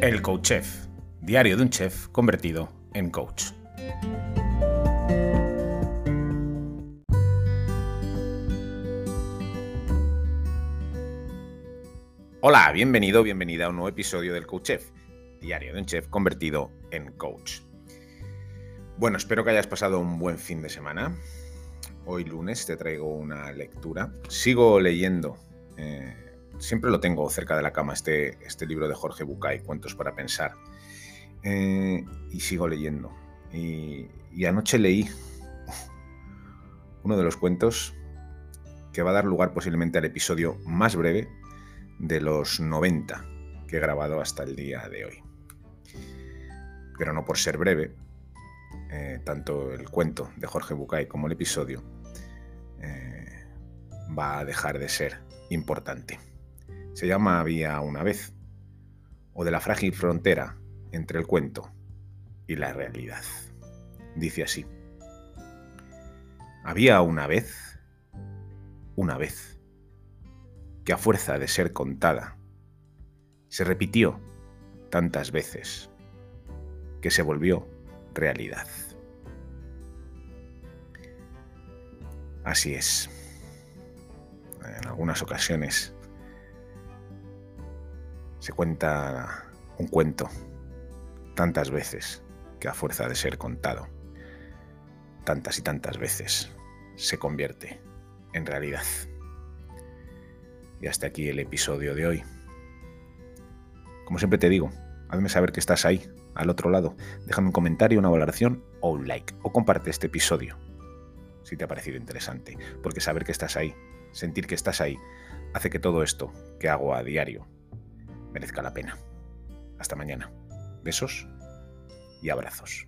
El Coach Chef, diario de un chef convertido en coach. Hola, bienvenido, bienvenida a un nuevo episodio del Coach Chef, diario de un chef convertido en coach. Bueno, espero que hayas pasado un buen fin de semana. Hoy lunes te traigo una lectura. Sigo leyendo. Eh, siempre lo tengo cerca de la cama, este, este libro de Jorge Bucay, Cuentos para Pensar. Eh, y sigo leyendo. Y, anoche leí uno de los cuentos que va a dar lugar posiblemente al episodio más breve de los 90 que he grabado hasta el día de hoy. Pero no por ser breve, eh, tanto el cuento de Jorge Bucay como el episodio eh, va a dejar de ser importante. Se llama Había una vez, o de la frágil frontera entre el cuento y la realidad. Dice así. Había una vez, una vez, que a fuerza de ser contada, se repitió tantas veces que se volvió realidad. Así es. En algunas ocasiones se cuenta un cuento tantas veces que a fuerza de ser contado, tantas y tantas veces, se convierte en realidad. Y hasta aquí el episodio de hoy. Como siempre te digo, hazme saber que estás ahí, al otro lado. Déjame un comentario, una valoración o un like. O comparte este episodio si te ha parecido interesante. Porque saber que estás ahí, sentir que estás ahí, hace que todo esto que hago a diario merezca la pena. Hasta mañana. Besos y abrazos.